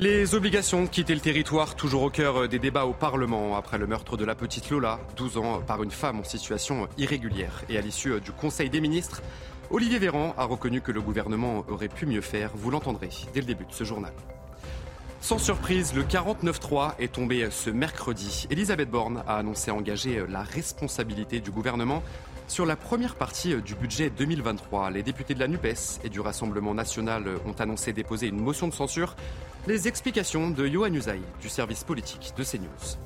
Les obligations de quitter le territoire, toujours au cœur des débats au Parlement après le meurtre de la petite Lola, 12 ans, par une femme en situation irrégulière. Et à l'issue du Conseil des ministres, Olivier Véran a reconnu que le gouvernement aurait pu mieux faire. Vous l'entendrez dès le début de ce journal. Sans surprise, le 49-3 est tombé ce mercredi. Elisabeth Borne a annoncé engager la responsabilité du gouvernement sur la première partie du budget 2023. Les députés de la NUPES et du Rassemblement national ont annoncé déposer une motion de censure. Les explications de Johan Usaï du service politique de CNews.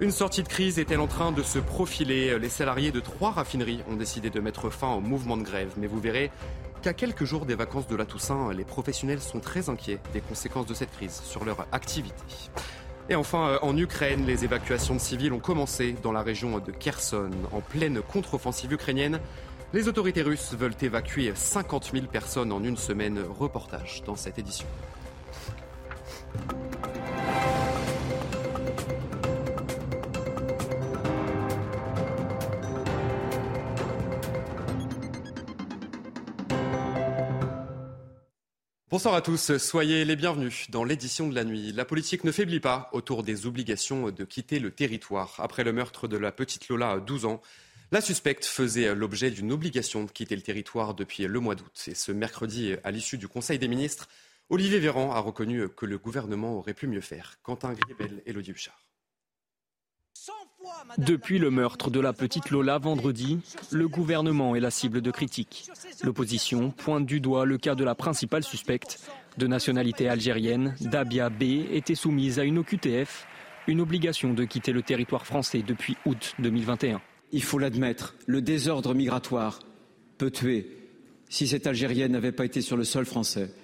Une sortie de crise est-elle en train de se profiler? Les salariés de trois raffineries ont décidé de mettre fin au mouvement de grève. Mais vous verrez qu'à quelques jours des vacances de la Toussaint, les professionnels sont très inquiets des conséquences de cette crise sur leur activité. Et enfin, en Ukraine, les évacuations de civils ont commencé dans la région de Kherson, en pleine contre-offensive ukrainienne. Les autorités russes veulent évacuer 50 000 personnes en une semaine. Reportage dans cette édition. Bonsoir à tous, soyez les bienvenus dans l'édition de la nuit. La politique ne faiblit pas autour des obligations de quitter le territoire. Après le meurtre de la petite Lola à 12 ans, la suspecte faisait l'objet d'une obligation de quitter le territoire depuis le mois d'août. Et ce mercredi, à l'issue du Conseil des ministres, Olivier Véran a reconnu que le gouvernement aurait pu mieux faire. Quentin Gribel, Elodie Huchard. Depuis le meurtre de la petite Lola vendredi, le gouvernement est la cible de critiques. L'opposition pointe du doigt le cas de la principale suspecte, de nationalité algérienne, Dabia B, était soumise à une OQTF, une obligation de quitter le territoire français depuis août 2021. Il faut l'admettre, le désordre migratoire peut tuer. Si cette Algérienne n'avait pas été sur le sol français,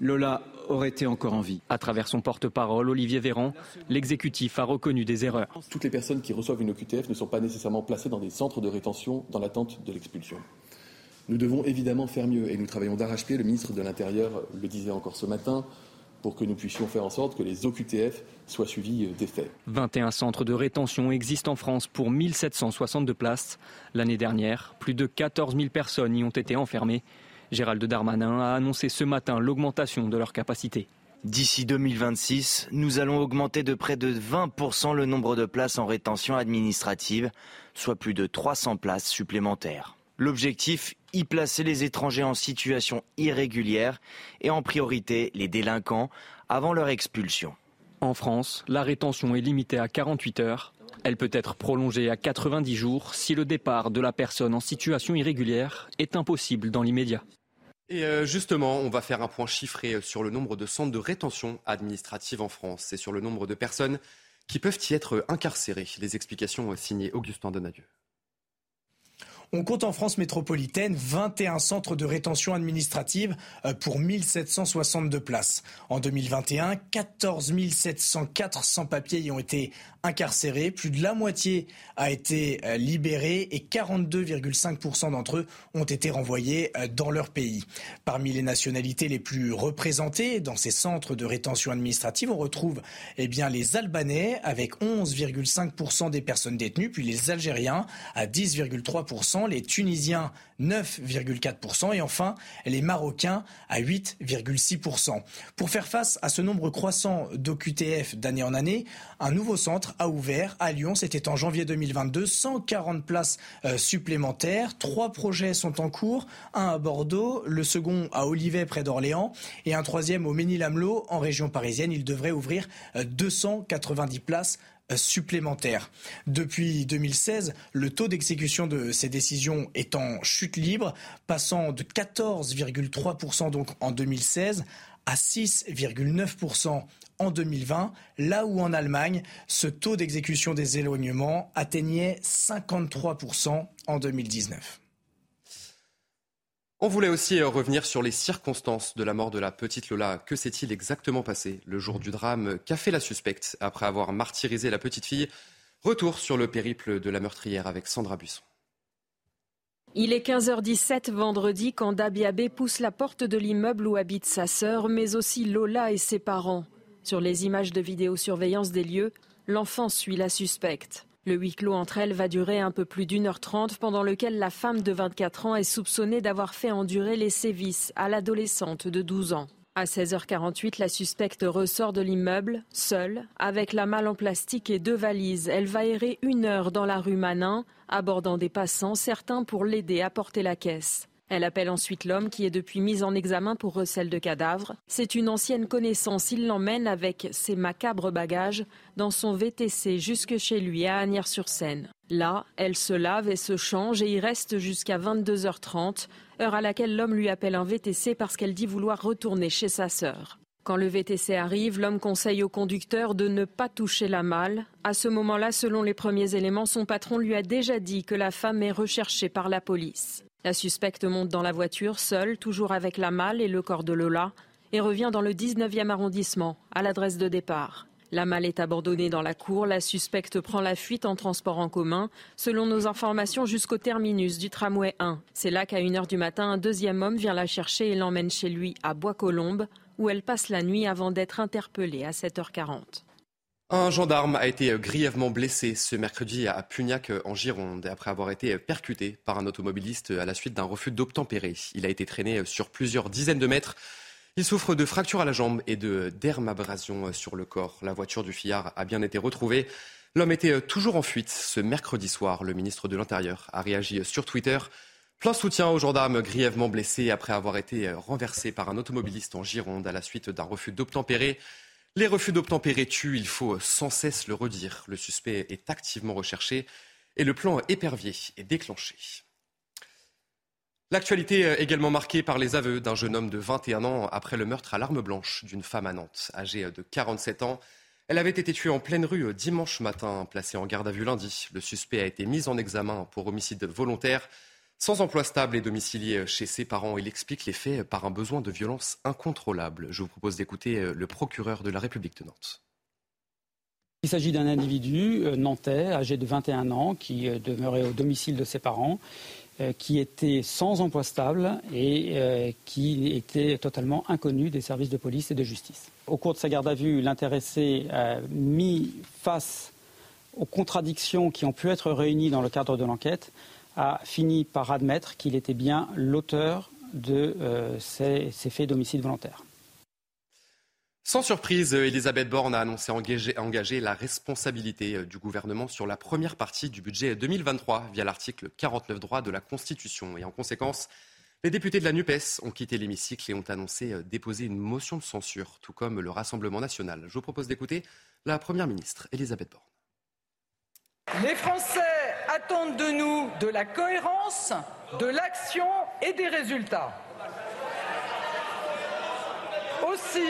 Lola aurait été encore en vie. À travers son porte-parole, Olivier Véran, l'exécutif a reconnu des erreurs. Toutes les personnes qui reçoivent une OQTF ne sont pas nécessairement placées dans des centres de rétention dans l'attente de l'expulsion. Nous devons évidemment faire mieux et nous travaillons d'arrache-pied. Le ministre de l'Intérieur le disait encore ce matin pour que nous puissions faire en sorte que les OQTF soient suivis des faits. 21 centres de rétention existent en France pour 1762 places. L'année dernière, plus de 14 000 personnes y ont été enfermées. Gérald Darmanin a annoncé ce matin l'augmentation de leur capacité. D'ici 2026, nous allons augmenter de près de 20% le nombre de places en rétention administrative, soit plus de 300 places supplémentaires. L'objectif, y placer les étrangers en situation irrégulière et en priorité les délinquants avant leur expulsion. En France, la rétention est limitée à 48 heures. Elle peut être prolongée à 90 jours si le départ de la personne en situation irrégulière est impossible dans l'immédiat. Et justement, on va faire un point chiffré sur le nombre de centres de rétention administrative en France et sur le nombre de personnes qui peuvent y être incarcérées. Les explications signées Augustin Donadieu. On compte en France métropolitaine 21 centres de rétention administrative pour 1762 places. En 2021, 14 704 sans-papiers y ont été incarcérés. Plus de la moitié a été libérée et 42,5% d'entre eux ont été renvoyés dans leur pays. Parmi les nationalités les plus représentées dans ces centres de rétention administrative, on retrouve eh bien, les Albanais avec 11,5% des personnes détenues, puis les Algériens à 10,3% les Tunisiens 9,4% et enfin les Marocains à 8,6%. Pour faire face à ce nombre croissant d'OQTF d'année en année, un nouveau centre a ouvert à Lyon, c'était en janvier 2022, 140 places euh, supplémentaires. Trois projets sont en cours, un à Bordeaux, le second à Olivet près d'Orléans et un troisième au Ménil-Amelot en région parisienne. Il devrait ouvrir euh, 290 places supplémentaires. Depuis 2016, le taux d'exécution de ces décisions est en chute libre, passant de 14,3% donc en 2016 à 6,9% en 2020, là où en Allemagne, ce taux d'exécution des éloignements atteignait 53% en 2019. On voulait aussi euh, revenir sur les circonstances de la mort de la petite Lola. Que s'est-il exactement passé le jour du drame Qu'a fait la suspecte après avoir martyrisé la petite fille? Retour sur le périple de la meurtrière avec Sandra Buisson. Il est 15h17 vendredi quand Dabiabé pousse la porte de l'immeuble où habite sa sœur, mais aussi Lola et ses parents. Sur les images de vidéosurveillance des lieux, l'enfant suit la suspecte. Le huis clos entre elles va durer un peu plus d'une heure trente, pendant lequel la femme de 24 ans est soupçonnée d'avoir fait endurer les sévices à l'adolescente de 12 ans. À 16h48, la suspecte ressort de l'immeuble, seule, avec la malle en plastique et deux valises. Elle va errer une heure dans la rue Manin, abordant des passants, certains pour l'aider à porter la caisse. Elle appelle ensuite l'homme qui est depuis mis en examen pour recel de cadavres. C'est une ancienne connaissance. Il l'emmène avec ses macabres bagages dans son VTC jusque chez lui à Agnières-sur-Seine. Là, elle se lave et se change et y reste jusqu'à 22h30, heure à laquelle l'homme lui appelle un VTC parce qu'elle dit vouloir retourner chez sa sœur. Quand le VTC arrive, l'homme conseille au conducteur de ne pas toucher la malle. À ce moment-là, selon les premiers éléments, son patron lui a déjà dit que la femme est recherchée par la police. La suspecte monte dans la voiture, seule, toujours avec la malle et le corps de Lola, et revient dans le 19e arrondissement, à l'adresse de départ. La malle est abandonnée dans la cour. La suspecte prend la fuite en transport en commun, selon nos informations, jusqu'au terminus du tramway 1. C'est là qu'à 1h du matin, un deuxième homme vient la chercher et l'emmène chez lui à Bois-Colombes, où elle passe la nuit avant d'être interpellée à 7h40. Un gendarme a été grièvement blessé ce mercredi à Pugnac en Gironde après avoir été percuté par un automobiliste à la suite d'un refus d'obtempérer. Il a été traîné sur plusieurs dizaines de mètres. Il souffre de fractures à la jambe et de dermabrasion sur le corps. La voiture du fillard a bien été retrouvée. L'homme était toujours en fuite ce mercredi soir. Le ministre de l'Intérieur a réagi sur Twitter. Plein soutien aux gendarmes grièvement blessés après avoir été renversé par un automobiliste en Gironde à la suite d'un refus d'obtempérer. Les refus d'obtempérer tuent, il faut sans cesse le redire. Le suspect est activement recherché et le plan épervier est déclenché. L'actualité également marquée par les aveux d'un jeune homme de 21 ans après le meurtre à l'arme blanche d'une femme à Nantes, âgée de 47 ans. Elle avait été tuée en pleine rue dimanche matin, placée en garde à vue lundi. Le suspect a été mis en examen pour homicide volontaire. Sans emploi stable et domicilié chez ses parents, il explique les faits par un besoin de violence incontrôlable. Je vous propose d'écouter le procureur de la République de Nantes. Il s'agit d'un individu euh, nantais, âgé de 21 ans, qui euh, demeurait au domicile de ses parents, euh, qui était sans emploi stable et qui était totalement inconnu des services de police et de justice. Au cours de sa garde à vue, l'intéressé a mis face aux contradictions qui ont pu être réunies dans le cadre de l'enquête a fini par admettre qu'il était bien l'auteur de euh, ces, ces, faits d'homicide volontaire. Sans surprise, Elisabeth Borne a annoncé engager, engager, la responsabilité euh, du gouvernement sur la première partie du budget 2023 via l'article 49 droit de la Constitution. Et en conséquence, les députés de la NUPES ont quitté l'hémicycle et ont annoncé euh, déposer une motion de censure, tout comme le Rassemblement national. Je vous propose d'écouter la Première ministre, Elisabeth Borne. Les Français attendent de nous de la cohérence, de l'action et des résultats. Aussi,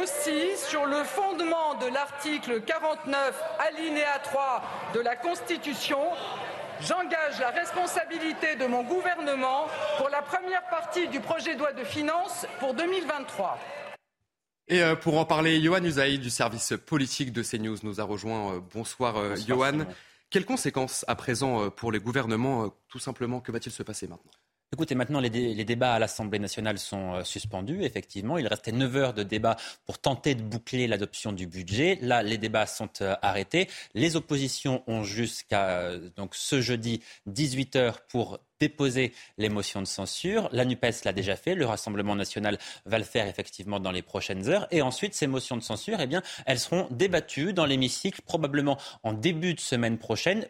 aussi, sur le fondement de l'article 49, alinéa 3 de la Constitution, j'engage la responsabilité de mon gouvernement pour la première partie du projet de loi de finances pour 2023. Et pour en parler, Johan Usaï du service politique de CNews nous a rejoint. Bonsoir, Bonsoir Johan. Quelles conséquences à présent pour les gouvernements Tout simplement, que va-t-il se passer maintenant? Écoutez, maintenant, les, dé les, débats à l'Assemblée nationale sont euh, suspendus. Effectivement, il restait 9 heures de débat pour tenter de boucler l'adoption du budget. Là, les débats sont euh, arrêtés. Les oppositions ont jusqu'à euh, ce jeudi 18 heures pour déposer les motions de censure. La NUPES l'a déjà fait. Le Rassemblement national va le faire effectivement dans les prochaines heures. Et ensuite, ces motions de censure, eh elles seront débattues dans l'hémicycle probablement en début de semaine prochaine.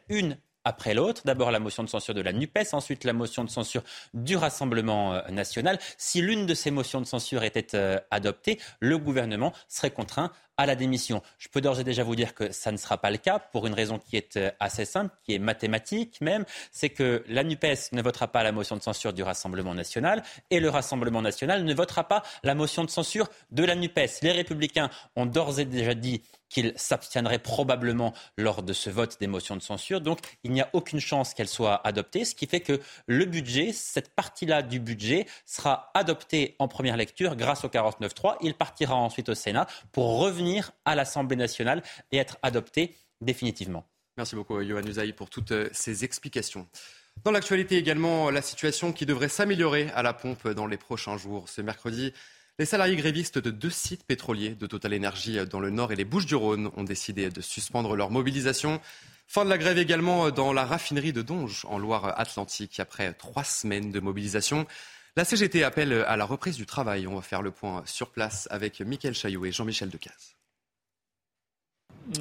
Après l'autre. D'abord la motion de censure de la NUPES, ensuite la motion de censure du Rassemblement euh, national. Si l'une de ces motions de censure était euh, adoptée, le gouvernement serait contraint à la démission. Je peux d'ores et déjà vous dire que ça ne sera pas le cas pour une raison qui est assez simple, qui est mathématique même, c'est que la NUPES ne votera pas la motion de censure du Rassemblement national et le Rassemblement national ne votera pas la motion de censure de la NUPES. Les républicains ont d'ores et déjà dit qu'ils s'abstiendraient probablement lors de ce vote des motions de censure. Donc il n'y a aucune chance qu'elle soit adoptée, ce qui fait que le budget, cette partie-là du budget, sera adoptée en première lecture grâce au 49.3. Il partira ensuite au Sénat pour revenir à l'Assemblée nationale et être adopté définitivement. Merci beaucoup, Johan Usaï, pour toutes euh, ces explications. Dans l'actualité également, la situation qui devrait s'améliorer à la pompe dans les prochains jours. Ce mercredi, les salariés grévistes de deux sites pétroliers de Total Energy dans le Nord et les Bouches-du-Rhône ont décidé de suspendre leur mobilisation. Fin de la grève également dans la raffinerie de Donge en Loire-Atlantique après trois semaines de mobilisation. La CGT appelle à la reprise du travail. On va faire le point sur place avec Mickaël Chaillot et Jean-Michel Decaze.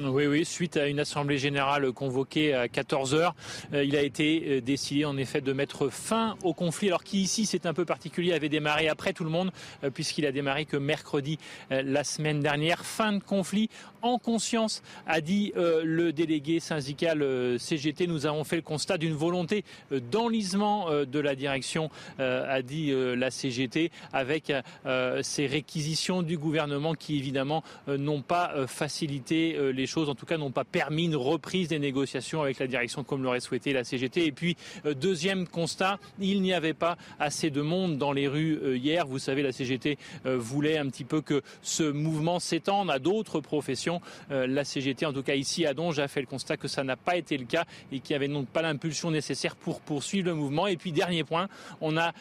Oui, oui, suite à une assemblée générale convoquée à 14 heures, euh, il a été euh, décidé en effet de mettre fin au conflit, alors qui ici c'est un peu particulier, avait démarré après tout le monde, euh, puisqu'il a démarré que mercredi la semaine dernière. Fin de conflit en conscience, a dit le délégué syndical CGT. Nous avons fait le constat d'une volonté d'enlisement de la direction, a dit la CGT, avec ces réquisitions du gouvernement qui évidemment n'ont pas facilité les choses, en tout cas, n'ont pas permis une reprise des négociations avec la direction comme l'aurait souhaité la CGT. Et puis, euh, deuxième constat, il n'y avait pas assez de monde dans les rues euh, hier. Vous savez, la CGT euh, voulait un petit peu que ce mouvement s'étende à d'autres professions. La CGT, en tout cas ici à Donge, a fait le constat que ça n'a pas été le cas et qu'il n'y avait donc pas l'impulsion nécessaire pour poursuivre le mouvement. Et puis, dernier point, on a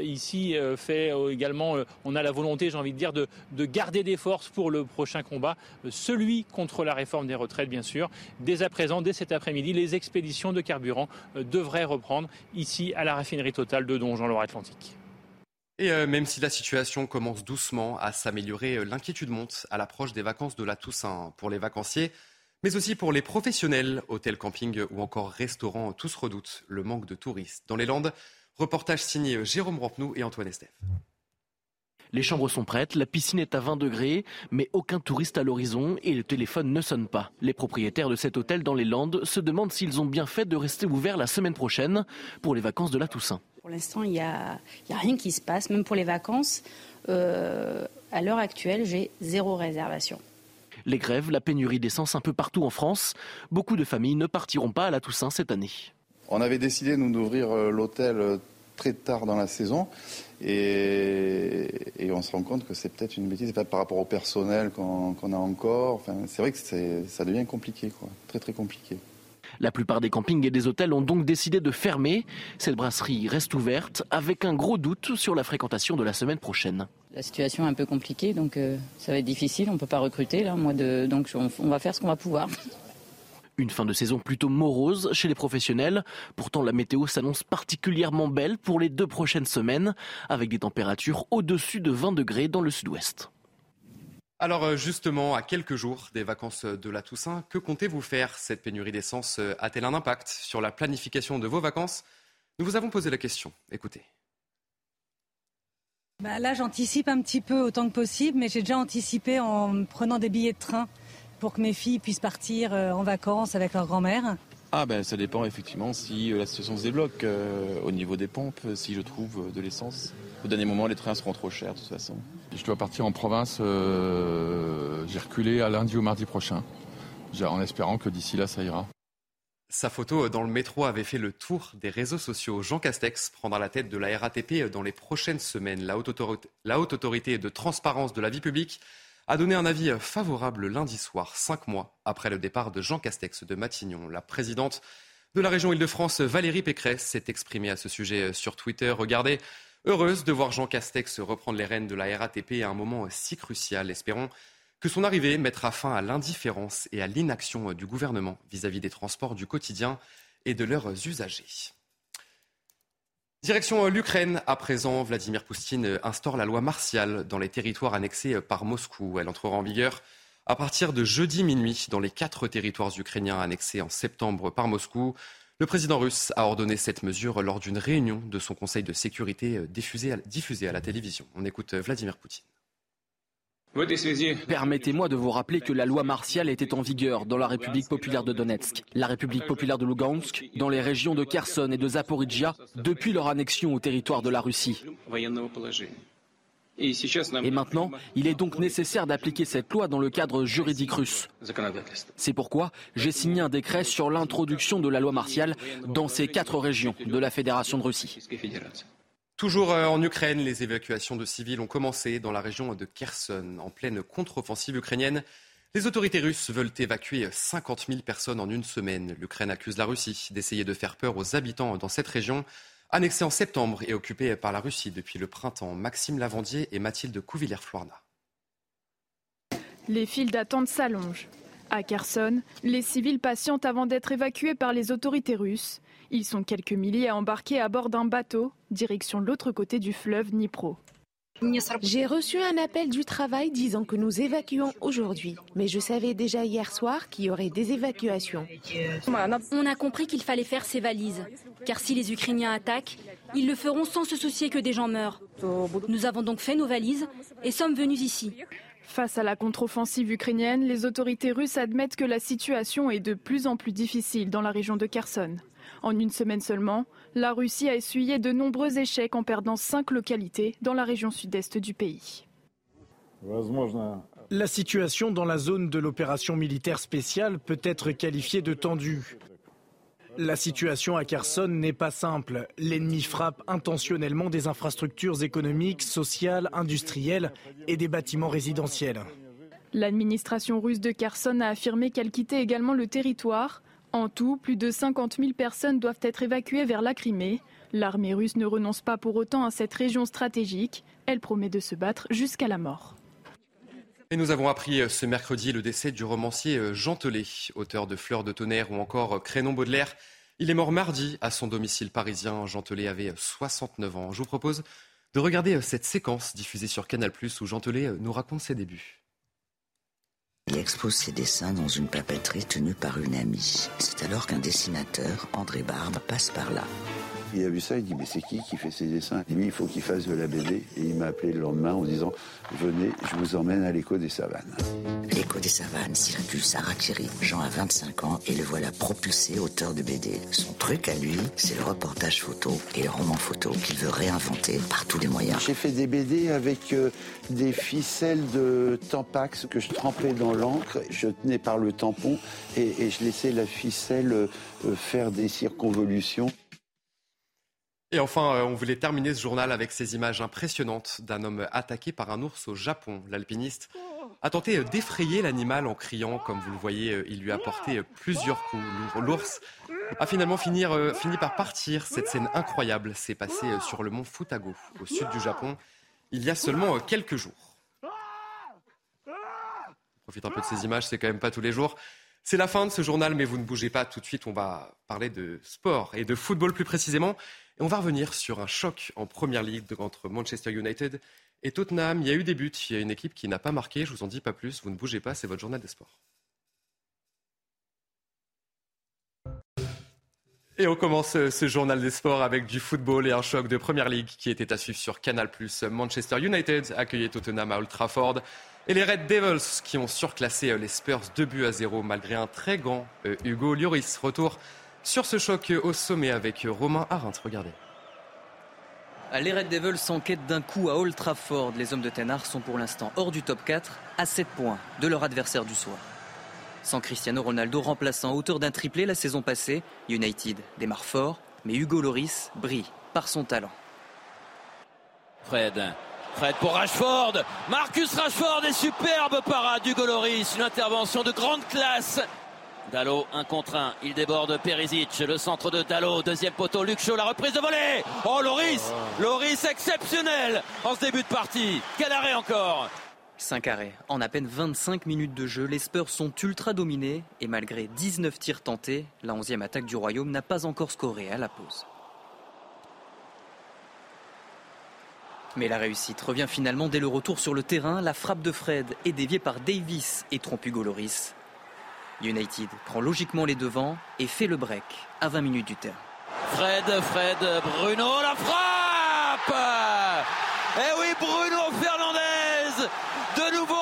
ici fait également, on a la volonté, j'ai envie de dire, de, de garder des forces pour le prochain combat, celui contre la réforme des retraites, bien sûr. Dès à présent, dès cet après-midi, les expéditions de carburant euh, devraient reprendre ici à la raffinerie totale de Donjon, Loire-Atlantique. Et euh, même si la situation commence doucement à s'améliorer, euh, l'inquiétude monte à l'approche des vacances de la Toussaint pour les vacanciers, mais aussi pour les professionnels, hôtels, camping ou encore restaurants. Tous redoutent le manque de touristes. Dans les Landes, reportage signé Jérôme Rampenou et Antoine Estève. Les chambres sont prêtes, la piscine est à 20 degrés, mais aucun touriste à l'horizon et le téléphone ne sonne pas. Les propriétaires de cet hôtel dans les Landes se demandent s'ils ont bien fait de rester ouverts la semaine prochaine pour les vacances de la Toussaint. Pour l'instant, il n'y a, rien qui se passe, même pour les vacances. Euh, à l'heure actuelle, j'ai zéro réservation. Les grèves, la pénurie d'essence un peu partout en France. Beaucoup de familles ne partiront pas à la Toussaint cette année. On avait décidé, nous, d'ouvrir euh, l'hôtel euh, très tard dans la saison. Et, on se rend compte que c'est peut-être une bêtise par rapport au personnel qu'on a encore. Enfin, c'est vrai que ça devient compliqué, quoi. très très compliqué. La plupart des campings et des hôtels ont donc décidé de fermer. Cette brasserie reste ouverte avec un gros doute sur la fréquentation de la semaine prochaine. La situation est un peu compliquée, donc euh, ça va être difficile. On ne peut pas recruter là, moi de, donc on va faire ce qu'on va pouvoir. Une fin de saison plutôt morose chez les professionnels. Pourtant, la météo s'annonce particulièrement belle pour les deux prochaines semaines, avec des températures au-dessus de 20 degrés dans le sud-ouest. Alors euh, justement, à quelques jours des vacances de la Toussaint, que comptez-vous faire? Cette pénurie d'essence euh, a-t-elle un impact sur la planification de vos vacances? Nous vous avons posé la question. Écoutez. Bah là, j'anticipe un petit peu autant que possible, mais j'ai déjà anticipé en prenant des billets de train pour que mes filles puissent partir euh, en vacances avec leur grand-mère ah ben ça dépend effectivement si euh, la situation se débloque euh, au niveau des pompes, si je trouve de l'essence. Au dernier moment, les trains seront trop chers de toute façon. Je dois partir en province, j'ai reculé à lundi ou mardi prochain, en espérant que d'ici là ça ira. Sa photo dans le métro avait fait le tour des réseaux sociaux. Jean Castex prendra la tête de la RATP dans les prochaines semaines. La haute, autorité, la haute autorité de transparence de la vie publique a donné un avis favorable lundi soir, cinq mois après le départ de Jean Castex de Matignon. La présidente de la région Île-de-France, Valérie Pécresse, s'est exprimée à ce sujet sur Twitter. Regardez, heureuse de voir Jean Castex reprendre les rênes de la RATP à un moment si crucial. Espérons que son arrivée mettra fin à l'indifférence et à l'inaction du gouvernement vis-à-vis -vis des transports du quotidien et de leurs usagers. Direction euh, l'Ukraine, à présent, Vladimir Poutine euh, instaure la loi martiale dans les territoires annexés euh, par Moscou. Elle entrera en vigueur à partir de jeudi minuit dans les quatre territoires ukrainiens annexés en septembre par Moscou. Le président russe a ordonné cette mesure lors d'une réunion de son Conseil de sécurité diffusée à, la télévision. On écoute Vladimir Poutine. Permettez-moi de vous rappeler que la loi martiale était en vigueur dans la République populaire de Donetsk, la République populaire de Lugansk, dans les régions de Kherson et de Zaporizhia depuis leur annexion au territoire de la Russie. Et maintenant, il est donc nécessaire d'appliquer cette loi dans le cadre juridique russe. C'est pourquoi j'ai signé un décret sur l'introduction de la loi martiale dans ces quatre régions de la Fédération de Russie. Toujours euh, en Ukraine, les évacuations de civils ont commencé dans la région de Kherson, en pleine contre-offensive ukrainienne. Les autorités russes veulent évacuer 50 000 personnes en une semaine. L'Ukraine accuse la Russie d'essayer de faire peur aux habitants dans cette région, annexée en septembre et occupée par la Russie depuis le printemps. Maxime Lavandier et Mathilde Couvillère-Floirna. Les files d'attente s'allongent. À Kherson, les civils patientent avant d'être évacués par les autorités russes. Ils sont quelques milliers à embarquer à bord d'un bateau, direction l'autre côté du fleuve Dnipro. J'ai reçu un appel du travail disant que nous évacuons aujourd'hui, mais je savais déjà hier soir qu'il y aurait des évacuations. On a compris qu'il fallait faire ses valises, car si les Ukrainiens attaquent, ils le feront sans se soucier que des gens meurent. Nous avons donc fait nos valises et sommes venus ici. Face à la contre-offensive ukrainienne, les autorités russes admettent que la situation est de plus en plus difficile dans la région de Kherson. En une semaine seulement, la Russie a essuyé de nombreux échecs en perdant cinq localités dans la région sud-est du pays. La situation dans la zone de l'opération militaire spéciale peut être qualifiée de tendue. La situation à Kherson n'est pas simple. L'ennemi frappe intentionnellement des infrastructures économiques, sociales, industrielles et des bâtiments résidentiels. L'administration russe de Kherson a affirmé qu'elle quittait également le territoire. En tout, plus de 50 000 personnes doivent être évacuées vers la Crimée. L'armée russe ne renonce pas pour autant à cette région stratégique. Elle promet de se battre jusqu'à la mort. Et nous avons appris euh, ce mercredi le décès du romancier euh, Jean auteur de Fleurs de tonnerre ou encore euh, Crénon Baudelaire. Il est mort mardi à son domicile parisien. Jean avait 69 ans. Je vous propose de regarder cette séquence diffusée sur Canal+, où Jean nous raconte ses débuts. Il expose ses dessins dans une papeterie tenue par une amie. C'est alors qu'un dessinateur, André Barbe, passe par là. Il a vu ça, il dit mais c'est qui qui fait ces dessins? Il dit il faut qu'il fasse de la BD. Et il m'a appelé le lendemain en disant venez, je vous emmène à l'écho des savanes. L'écho des savanes, circule Sarah Thierry. Jean a 25 ans et le voilà propulsé auteur de BD. Son truc à lui, c'est le reportage photo et le roman photo qu'il veut réinventer par tous les moyens. J'ai fait des BD avec euh, des ficelles de Tampax que je trempais dans l'encre. Je tenais par le tampon et, et je laissais la ficelle euh, faire des circonvolutions. Et enfin, euh, on voulait terminer ce journal avec ces images impressionnantes d'un homme attaqué par un ours au Japon. L'alpiniste a tenté d'effrayer l'animal en criant. Comme vous le voyez, euh, il lui a porté plusieurs coups. L'ours a finalement fini, fini par partir. Cette scène incroyable s'est passée sur le mont Futago, au sud du Japon, il y a seulement quelques jours. Profite un peu de ces images, c'est quand même pas tous les jours. C'est la fin de ce journal, mais vous ne bougez pas. Tout de suite, on va parler de sport et de football plus précisément. Et on va revenir sur un choc en première ligue entre Manchester United et Tottenham. Il y a eu des buts, il y a une équipe qui n'a pas marqué. Je vous en dis pas plus. Vous ne bougez pas, c'est votre journal des sports. Et on commence ce journal des sports avec du football et un choc de première ligue qui était à suivre sur Canal+. Manchester United accueillait Tottenham à Old Trafford. Et les Red Devils qui ont surclassé les Spurs 2 buts à 0 malgré un très grand euh, Hugo Lloris. Retour sur ce choc au sommet avec Romain Arendt. Regardez. Les Red Devils sont en quête d'un coup à Old Trafford. Les hommes de Tenard sont pour l'instant hors du top 4 à 7 points de leur adversaire du soir. Sans Cristiano Ronaldo remplaçant auteur d'un triplé la saison passée, United démarre fort, mais Hugo Loris brille par son talent. Fred, Fred pour Rashford, Marcus Rashford est superbe parade d'Hugo Loris, une intervention de grande classe. Dallo, un contre un, il déborde Perisic, le centre de Dallo, deuxième poteau, Luc la reprise de volée. Oh Loris, Loris exceptionnel en ce début de partie. Quel arrêt encore 5 arrêts. En à peine 25 minutes de jeu, les Spurs sont ultra dominés et malgré 19 tirs tentés, la 11e attaque du Royaume n'a pas encore scoré à la pause. Mais la réussite revient finalement dès le retour sur le terrain. La frappe de Fred est déviée par Davis et trompe Hugo Loris. United prend logiquement les devants et fait le break à 20 minutes du terrain. Fred, Fred, Bruno, la frappe Eh oui, Bruno Fernandez de nouveau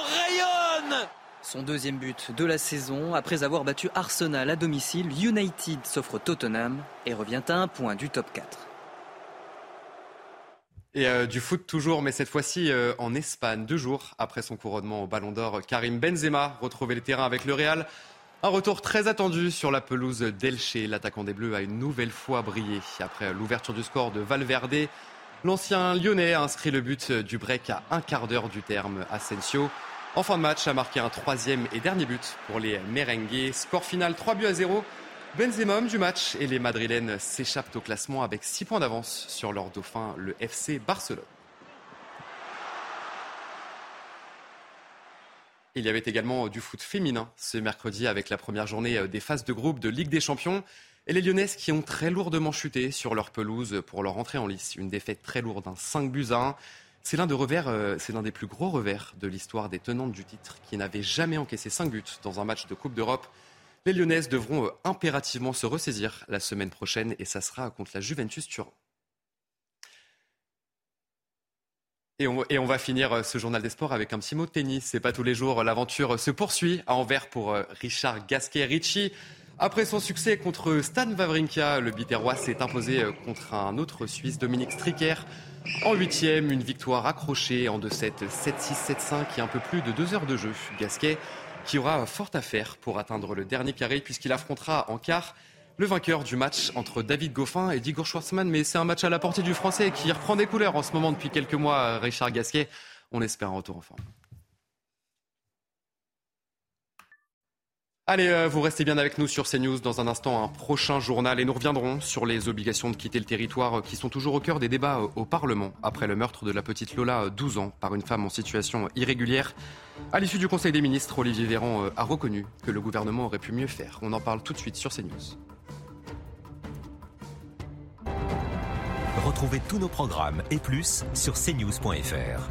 Son deuxième but de la saison, après avoir battu Arsenal à domicile, United s'offre Tottenham et revient à un point du top 4. Et euh, du foot toujours, mais cette fois-ci euh, en Espagne, deux jours après son couronnement au Ballon d'Or, Karim Benzema retrouvait le terrain avec le Real. Un retour très attendu sur la pelouse d'Elche. L'attaquant des Bleus a une nouvelle fois brillé. Après l'ouverture du score de Valverde, l'ancien Lyonnais a inscrit le but du break à un quart d'heure du terme. Asensio en fin de match, a marqué un troisième et dernier but pour les merengues. Score final 3 buts à 0. Benzema du match et les Madrilènes s'échappent au classement avec 6 points d'avance sur leur dauphin, le FC Barcelone. Il y avait également du foot féminin ce mercredi avec la première journée des phases de groupe de Ligue des Champions. Et les Lyonnaises qui ont très lourdement chuté sur leur pelouse pour leur entrée en lice. Une défaite très lourde, un 5 buts à 1. C'est l'un euh, c'est l'un des plus gros revers de l'histoire des tenantes du titre, qui n'avaient jamais encaissé 5 buts dans un match de Coupe d'Europe. Les Lyonnaises devront euh, impérativement se ressaisir la semaine prochaine et ça sera contre la Juventus Turin. Et on, et on, va finir euh, ce journal des sports avec un petit mot de tennis. C'est pas tous les jours. L'aventure se poursuit à Anvers pour Richard Gasquet-Ricci. Après son succès contre Stan Wawrinka, le Biterrois s'est imposé contre un autre Suisse, Dominique Stricker. En huitième, une victoire accrochée en 2-7, 7-6, 7-5 et un peu plus de deux heures de jeu. Gasquet qui aura fort à faire pour atteindre le dernier carré puisqu'il affrontera en quart le vainqueur du match entre David Goffin et Igor Schwartzmann. Mais c'est un match à la portée du Français qui reprend des couleurs en ce moment depuis quelques mois, Richard Gasquet. On espère un retour en forme. Allez, euh, vous restez bien avec nous sur CNews. Dans un instant, un prochain journal et nous reviendrons sur les obligations de quitter le territoire euh, qui sont toujours au cœur des débats euh, au Parlement après le meurtre de la petite Lola, 12 ans, par une femme en situation irrégulière. À l'issue du Conseil des ministres, Olivier Véran a reconnu que le gouvernement aurait pu mieux faire. On en parle tout de suite sur CNews. Retrouvez tous nos programmes et plus sur cnews.fr.